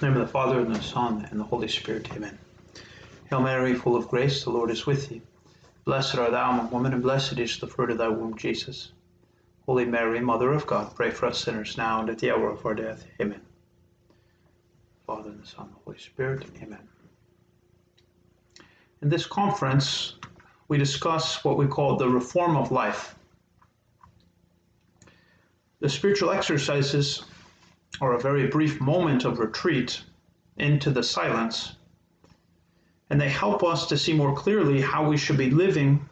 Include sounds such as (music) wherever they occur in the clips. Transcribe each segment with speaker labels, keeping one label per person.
Speaker 1: The name of the Father, and the Son, and the Holy Spirit. Amen. Hail Mary, full of grace, the Lord is with thee. Blessed art thou among women, and blessed is the fruit of thy womb, Jesus. Holy Mary, Mother of God, pray for us sinners now and at the hour of our death. Amen. Father, and the Son, and the Holy Spirit. Amen. In this conference, we discuss what we call the reform of life. The spiritual exercises or a very brief moment of retreat into the silence. And they help us to see more clearly how we should be living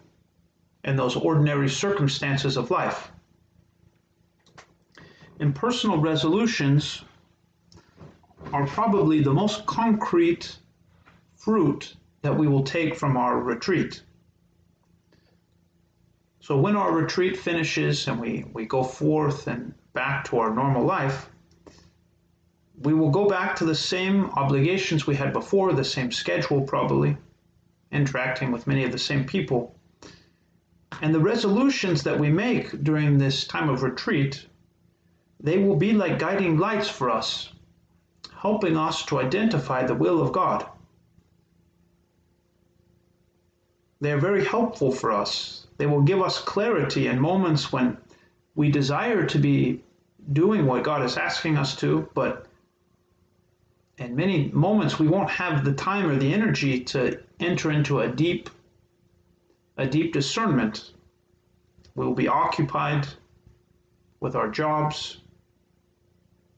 Speaker 1: in those ordinary circumstances of life. And personal resolutions are probably the most concrete fruit that we will take from our retreat. So when our retreat finishes and we, we go forth and back to our normal life, we will go back to the same obligations we had before, the same schedule probably, interacting with many of the same people. And the resolutions that we make during this time of retreat, they will be like guiding lights for us, helping us to identify the will of God. They are very helpful for us. They will give us clarity in moments when we desire to be doing what God is asking us to, but in many moments we won't have the time or the energy to enter into a deep a deep discernment. We'll be occupied with our jobs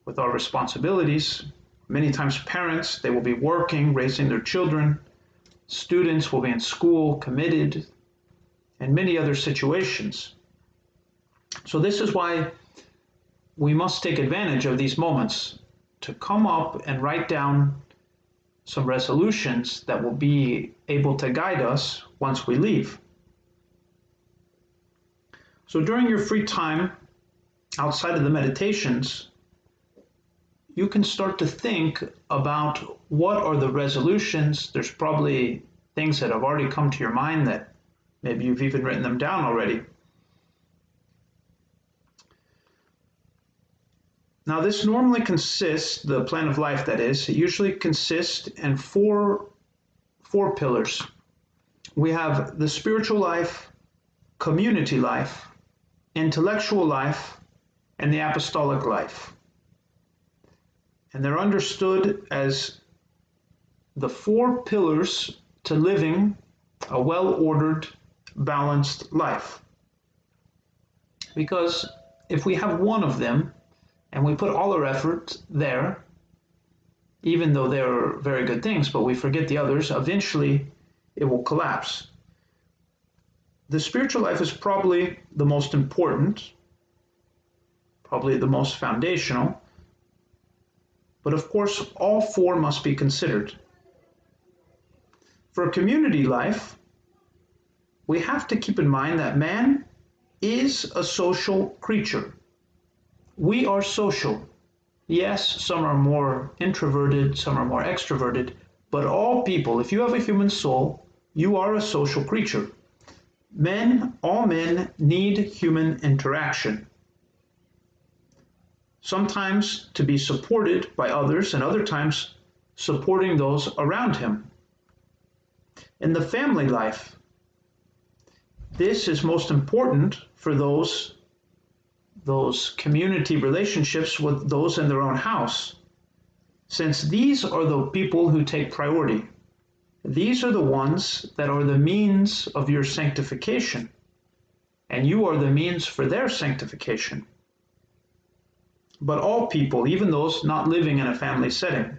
Speaker 1: with our responsibilities. Many times parents they will be working raising their children. Students will be in school committed and many other situations. So this is why we must take advantage of these moments to come up and write down some resolutions that will be able to guide us once we leave. So during your free time, outside of the meditations, you can start to think about what are the resolutions. There's probably things that have already come to your mind that maybe you've even written them down already. Now, this normally consists, the plan of life that is, it usually consists in four, four pillars. We have the spiritual life, community life, intellectual life, and the apostolic life. And they're understood as the four pillars to living a well ordered, balanced life. Because if we have one of them, and we put all our effort there, even though they're very good things, but we forget the others, eventually it will collapse. The spiritual life is probably the most important, probably the most foundational, but of course, all four must be considered. For community life, we have to keep in mind that man is a social creature we are social. Yes, some are more introverted, some are more extroverted, but all people, if you have a human soul, you are a social creature. Men, all men need human interaction. Sometimes to be supported by others, and other times supporting those around him. In the family life, this is most important for those those community relationships with those in their own house, since these are the people who take priority. These are the ones that are the means of your sanctification, and you are the means for their sanctification. But all people, even those not living in a family setting,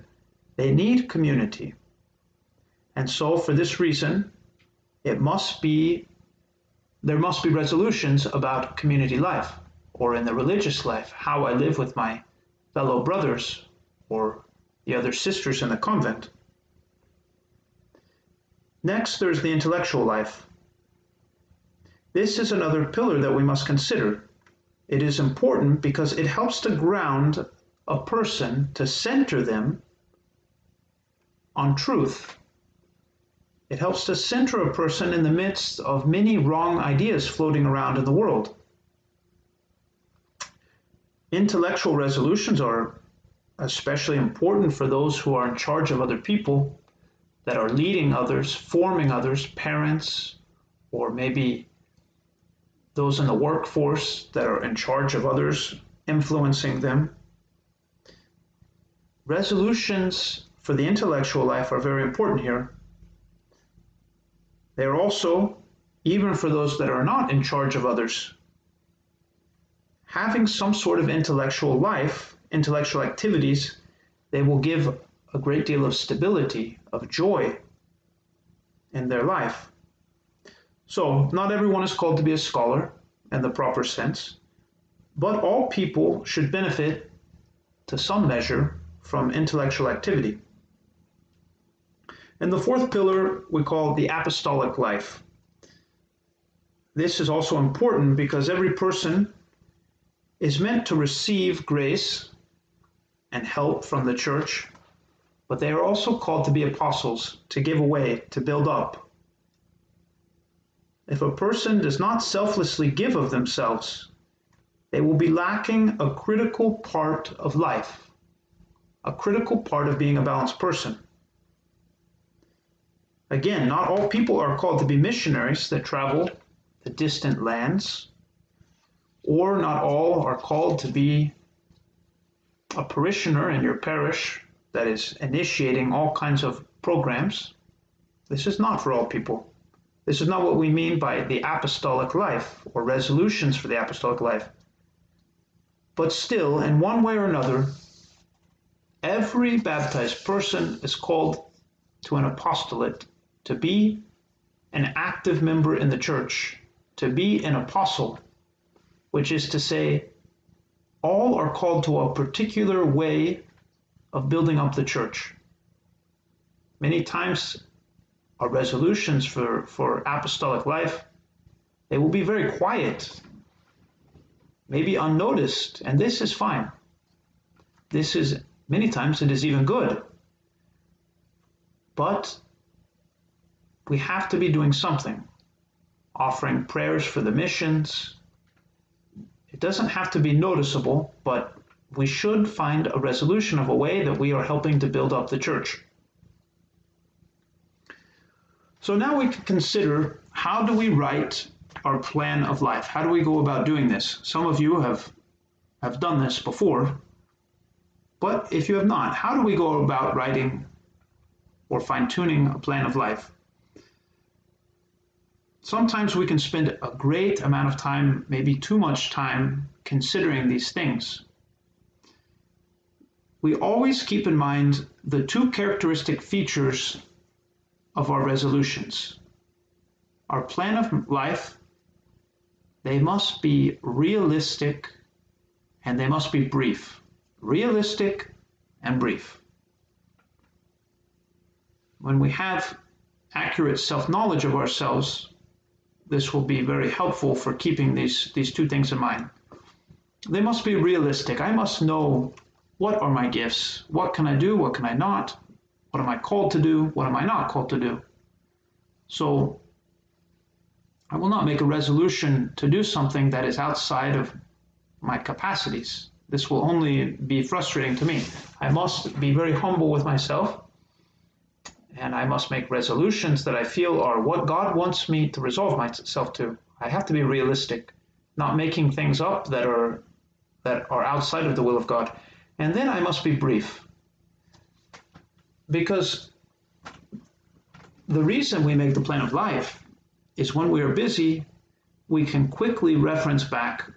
Speaker 1: they need community. And so, for this reason, it must be there must be resolutions about community life or in the religious life, how I live with my fellow brothers or the other sisters in the convent. Next, there's the intellectual life. This is another pillar that we must consider. It is important because it helps to ground a person, to center them on truth. It helps to center a person in the midst of many wrong ideas floating around in the world intellectual resolutions are especially important for those who are in charge of other people, that are leading others, forming others, parents, or maybe those in the workforce that are in charge of others, influencing them. Resolutions for the intellectual life are very important here. They are also, even for those that are not in charge of others, having some sort of intellectual life, intellectual activities, they will give a great deal of stability, of joy in their life. So, not everyone is called to be a scholar in the proper sense, but all people should benefit to some measure from intellectual activity. And the fourth pillar we call the apostolic life. This is also important because every person is meant to receive grace and help from the church, but they are also called to be apostles, to give away, to build up. If a person does not selflessly give of themselves, they will be lacking a critical part of life, a critical part of being a balanced person. Again, not all people are called to be missionaries that travel the distant lands or not all are called to be a parishioner in your parish that is initiating all kinds of programs. This is not for all people. This is not what we mean by the apostolic life or resolutions for the apostolic life. But still, in one way or another, every baptized person is called to an apostolate, to be an active member in the church, to be an apostle which is to say, all are called to a particular way of building up the church. Many times, our resolutions for, for apostolic life, they will be very quiet, maybe unnoticed, and this is fine. This is, many times, it is even good. But we have to be doing something, offering prayers for the missions, doesn't have to be noticeable, but we should find a resolution of a way that we are helping to build up the church. So now we can consider how do we write our plan of life? How do we go about doing this? Some of you have have done this before, but if you have not, how do we go about writing or fine tuning a plan of life? Sometimes we can spend a great amount of time, maybe too much time, considering these things. We always keep in mind the two characteristic features of our resolutions. Our plan of life, they must be realistic and they must be brief. Realistic and brief. When we have accurate self knowledge of ourselves, this will be very helpful for keeping these, these two things in mind. They must be realistic. I must know what are my gifts? What can I do? What can I not? What am I called to do? What am I not called to do? So I will not make a resolution to do something that is outside of my capacities. This will only be frustrating to me. I must be very humble with myself and I must make resolutions that I feel are what God wants me to resolve myself to. I have to be realistic, not making things up that are that are outside of the will of God. And then I must be brief. Because the reason we make the plan of life is when we are busy, we can quickly reference back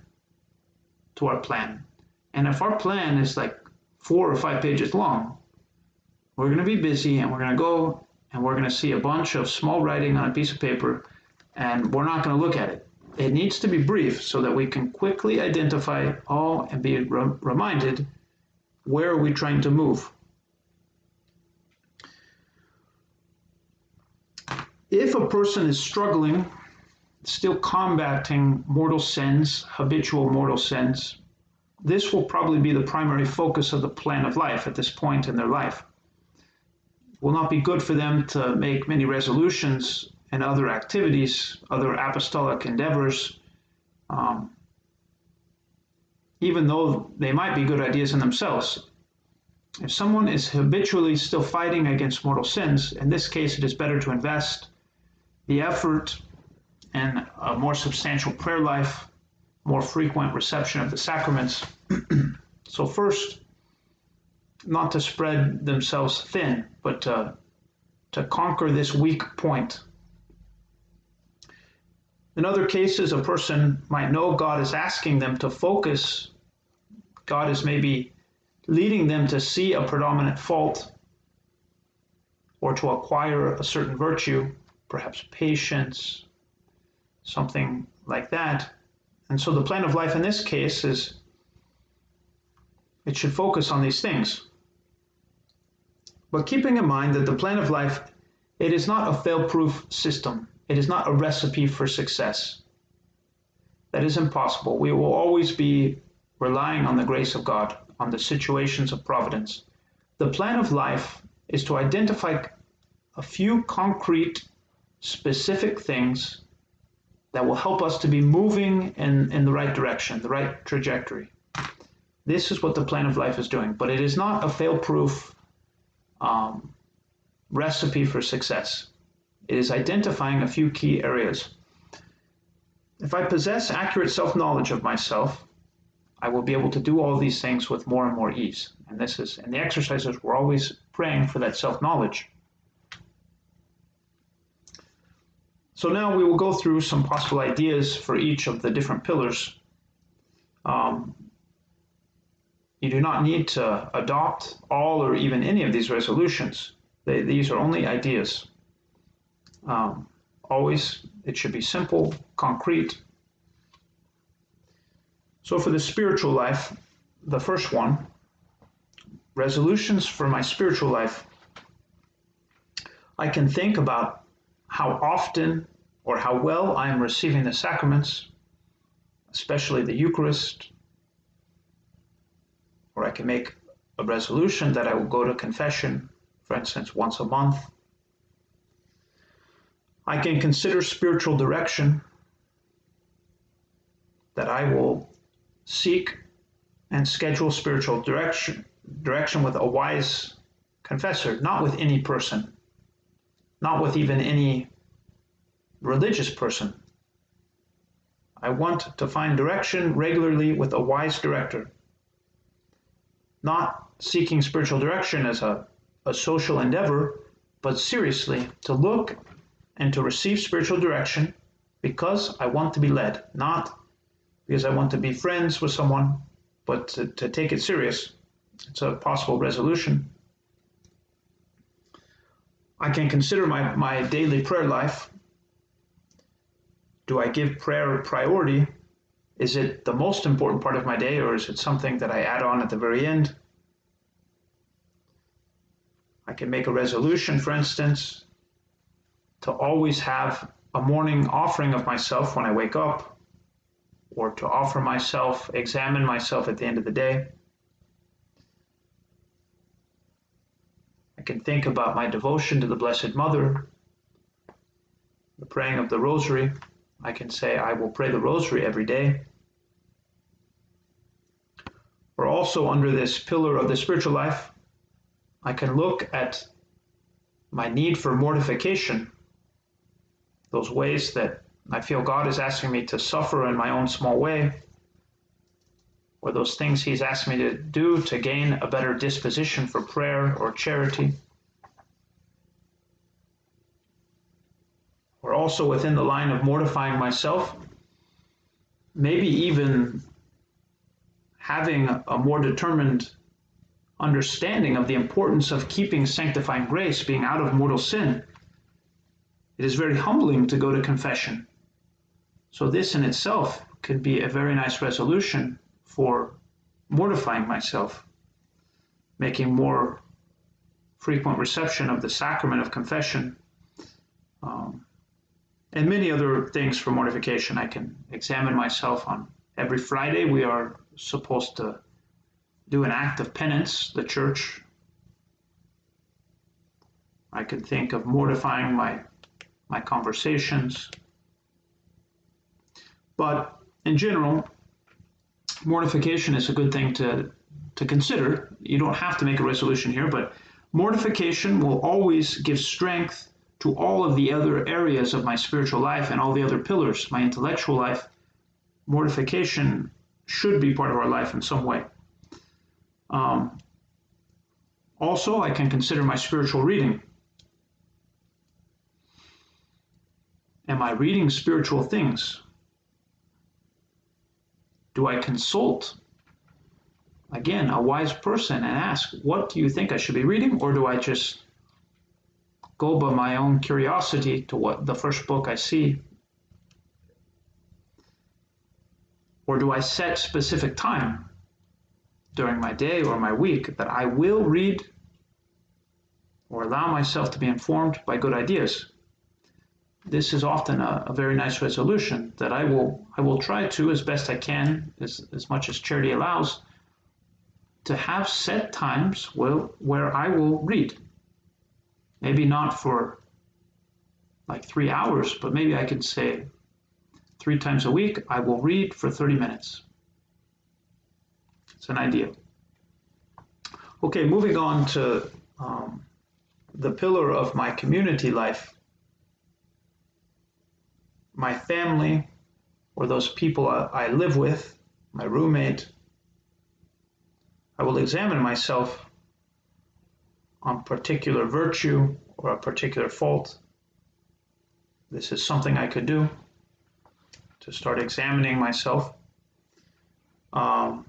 Speaker 1: to our plan. And if our plan is like four or five pages long, we're going to be busy and we're going to go and we're going to see a bunch of small writing on a piece of paper and we're not going to look at it. It needs to be brief so that we can quickly identify all and be re reminded where are we trying to move. If a person is struggling, still combating mortal sins, habitual mortal sins, this will probably be the primary focus of the plan of life at this point in their life will not be good for them to make many resolutions and other activities, other apostolic endeavors, um, even though they might be good ideas in themselves. If someone is habitually still fighting against mortal sins, in this case, it is better to invest the effort in a more substantial prayer life, more frequent reception of the sacraments. (clears throat) so, first, not to spread themselves thin, but to, to conquer this weak point. In other cases, a person might know God is asking them to focus. God is maybe leading them to see a predominant fault or to acquire a certain virtue, perhaps patience, something like that. And so the plan of life in this case is it should focus on these things. But keeping in mind that the plan of life, it is not a fail-proof system. It is not a recipe for success. That is impossible. We will always be relying on the grace of God, on the situations of providence. The plan of life is to identify a few concrete, specific things that will help us to be moving in, in the right direction, the right trajectory. This is what the plan of life is doing, but it is not a fail proof um, recipe for success. It is identifying a few key areas. If I possess accurate self knowledge of myself, I will be able to do all these things with more and more ease. And this is in the exercises, we're always praying for that self knowledge. So now we will go through some possible ideas for each of the different pillars. Um, you do not need to adopt all or even any of these resolutions. They, these are only ideas. Um, always, it should be simple, concrete. So, for the spiritual life, the first one resolutions for my spiritual life. I can think about how often or how well I am receiving the sacraments, especially the Eucharist, or I can make a resolution that I will go to confession, for instance, once a month. I can consider spiritual direction that I will seek and schedule spiritual direction direction with a wise confessor, not with any person, not with even any religious person. I want to find direction regularly with a wise director not seeking spiritual direction as a, a social endeavor, but seriously to look and to receive spiritual direction because I want to be led, not because I want to be friends with someone, but to, to take it serious. It's a possible resolution. I can consider my, my daily prayer life. Do I give prayer priority is it the most important part of my day or is it something that I add on at the very end? I can make a resolution, for instance, to always have a morning offering of myself when I wake up, or to offer myself, examine myself at the end of the day. I can think about my devotion to the Blessed Mother, the praying of the Rosary. I can say, I will pray the rosary every day. Or also under this pillar of the spiritual life, I can look at my need for mortification, those ways that I feel God is asking me to suffer in my own small way, or those things He's asked me to do to gain a better disposition for prayer or charity. Or also within the line of mortifying myself, maybe even having a more determined understanding of the importance of keeping sanctifying grace, being out of mortal sin. It is very humbling to go to confession. So, this in itself could be a very nice resolution for mortifying myself, making more frequent reception of the sacrament of confession. Um, and many other things for mortification. I can examine myself on every Friday. We are supposed to do an act of penance, the church. I could think of mortifying my my conversations. But in general, mortification is a good thing to to consider. You don't have to make a resolution here, but mortification will always give strength to all of the other areas of my spiritual life and all the other pillars, my intellectual life. Mortification should be part of our life in some way. Um, also, I can consider my spiritual reading. Am I reading spiritual things? Do I consult, again, a wise person and ask, what do you think I should be reading? Or do I just go by my own curiosity to what the first book I see? Or do I set specific time during my day or my week that I will read or allow myself to be informed by good ideas? this is often a, a, very nice resolution that I will I will try to as best I can as, as much as charity allows to have set times where, where I will read. Maybe not for like three hours, but maybe I could say three times a week I will read for 30 minutes. It's an idea. Okay, moving on to um, the pillar of my community life my family or those people I, live with, my roommate, I will examine myself on particular virtue or a particular fault. This is something I could do to start examining myself. Um,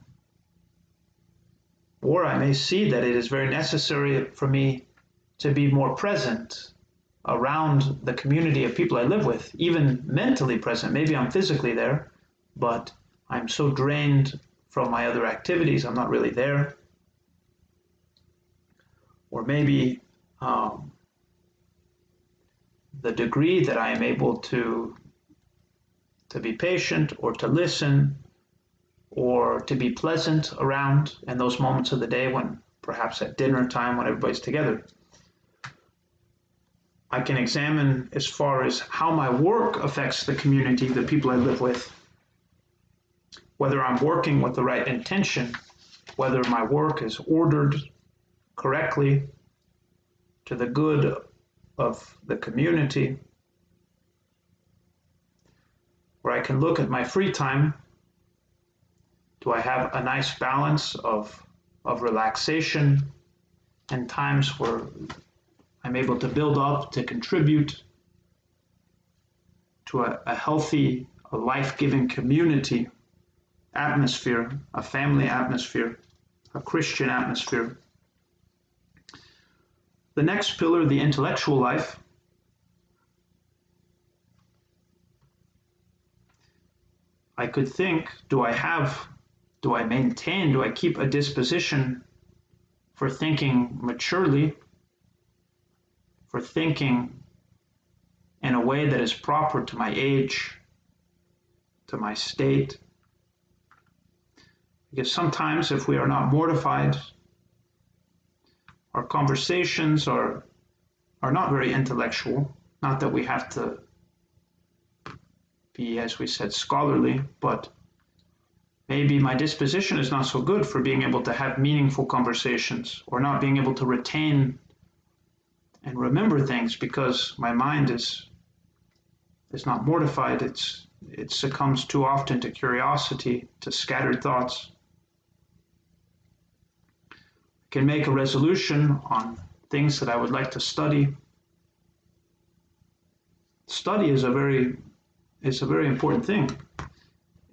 Speaker 1: or I may see that it is very necessary for me to be more present around the community of people I live with, even mentally present. Maybe I'm physically there, but I'm so drained from my other activities, I'm not really there. Or maybe um, the degree that I am able to to be patient or to listen or to be pleasant around in those moments of the day when perhaps at dinner time when everybody's together. I can examine as far as how my work affects the community, the people I live with, whether I'm working with the right intention, whether my work is ordered correctly to the good of the community, where I can look at my free time. Do I have a nice balance of, of relaxation and times where I'm able to build up, to contribute to a, a healthy, a life giving community atmosphere, a family atmosphere, a Christian atmosphere. The next pillar, the intellectual life, I could think do I have, do I maintain, do I keep a disposition for thinking maturely for thinking in a way that is proper to my age, to my state. Because sometimes, if we are not mortified, our conversations are, are not very intellectual. Not that we have to be, as we said, scholarly, but maybe my disposition is not so good for being able to have meaningful conversations or not being able to retain and remember things because my mind is is not mortified it's it succumbs too often to curiosity to scattered thoughts I can make a resolution on things that I would like to study study is a very is a very important thing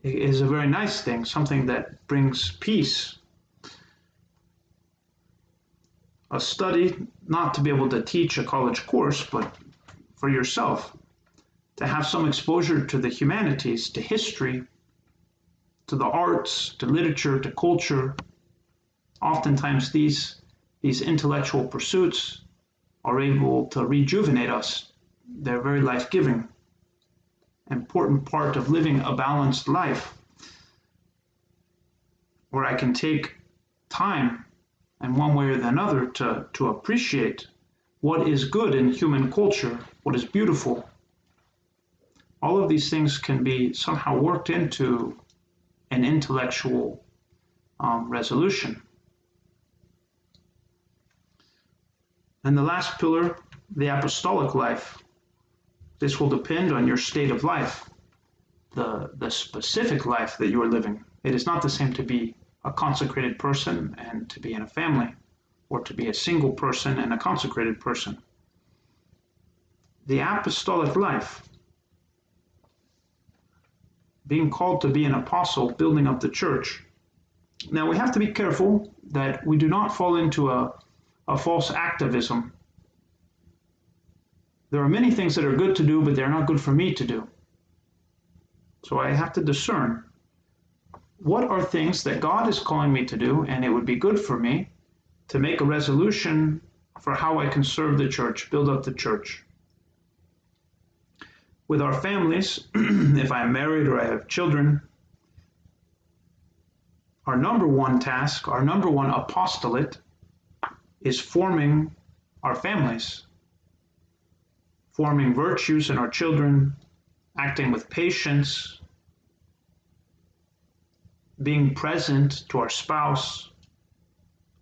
Speaker 1: it is a very nice thing something that brings peace a study, not to be able to teach a college course, but for yourself, to have some exposure to the humanities, to history, to the arts, to literature, to culture. Oftentimes, these, these intellectual pursuits are able to rejuvenate us. They're very life giving. Important part of living a balanced life where I can take time and one way or another to, to appreciate what is good in human culture, what is beautiful. All of these things can be somehow worked into an intellectual um, resolution. And the last pillar, the apostolic life. This will depend on your state of life, the, the specific life that you are living. It is not the same to be a consecrated person and to be in a family, or to be a single person and a consecrated person. The apostolic life, being called to be an apostle, building up the church. Now we have to be careful that we do not fall into a, a false activism. There are many things that are good to do, but they're not good for me to do. So I have to discern what are things that God is calling me to do, and it would be good for me to make a resolution for how I can serve the church, build up the church. With our families, (clears throat) if I'm married or I have children, our number one task, our number one apostolate is forming our families, forming virtues in our children, acting with patience, being present to our spouse,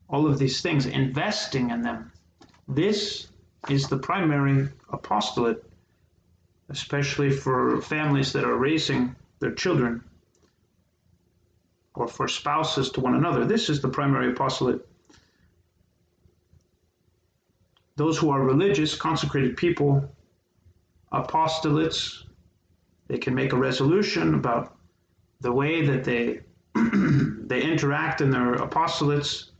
Speaker 1: all of these things, investing in them. This is the primary apostolate, especially for families that are raising their children or for spouses to one another. This is the primary apostolate. Those who are religious, consecrated people, apostolates, they can make a resolution about the way that they (clears throat) they interact in their apostolates,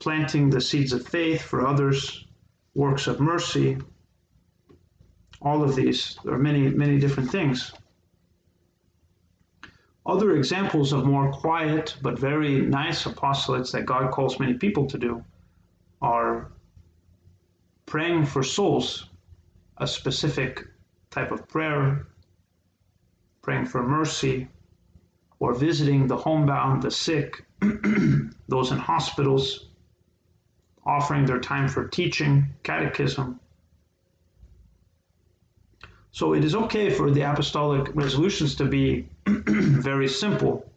Speaker 1: planting the seeds of faith for others, works of mercy. All of these, there are many, many different things. Other examples of more quiet but very nice apostolates that God calls many people to do are praying for souls, a specific type of prayer, praying for mercy, or visiting the homebound, the sick, (clears throat) those in hospitals, offering their time for teaching, catechism. So it is okay for the apostolic resolutions to be (clears throat) very simple.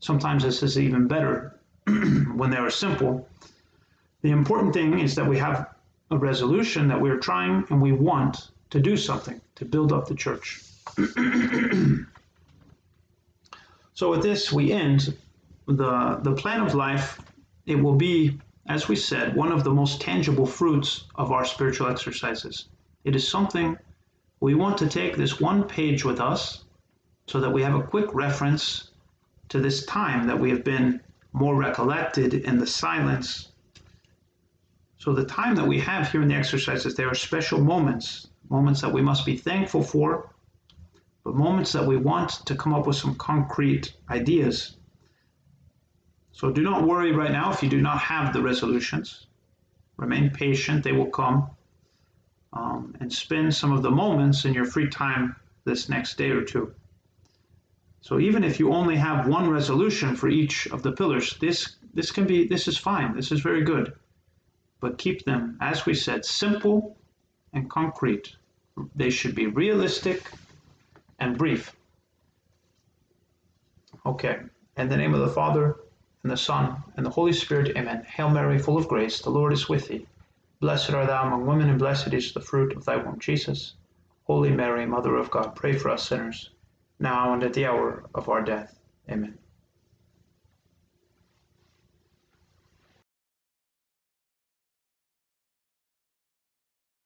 Speaker 1: Sometimes this is even better (clears throat) when they are simple. The important thing is that we have a resolution that we're trying and we want to do something to build up the church. (clears throat) So with this, we end the, the plan of life. It will be, as we said, one of the most tangible fruits of our spiritual exercises. It is something we want to take this one page with us so that we have a quick reference to this time that we have been more recollected in the silence. So the time that we have here in the exercises, they are special moments, moments that we must be thankful for, but moments that we want to come up with some concrete ideas. So do not worry right now if you do not have the resolutions. Remain patient, they will come. Um, and spend some of the moments in your free time this next day or two. So even if you only have one resolution for each of the pillars, this this can be this is fine. This is very good. But keep them, as we said, simple and concrete. They should be realistic and brief. Okay, in the name of the Father, and the Son, and the Holy Spirit, amen. Hail Mary, full of grace, the Lord is with thee. Blessed art thou among women, and blessed is the fruit of thy womb, Jesus. Holy Mary, Mother of God, pray for us sinners, now and at the hour of our death. Amen.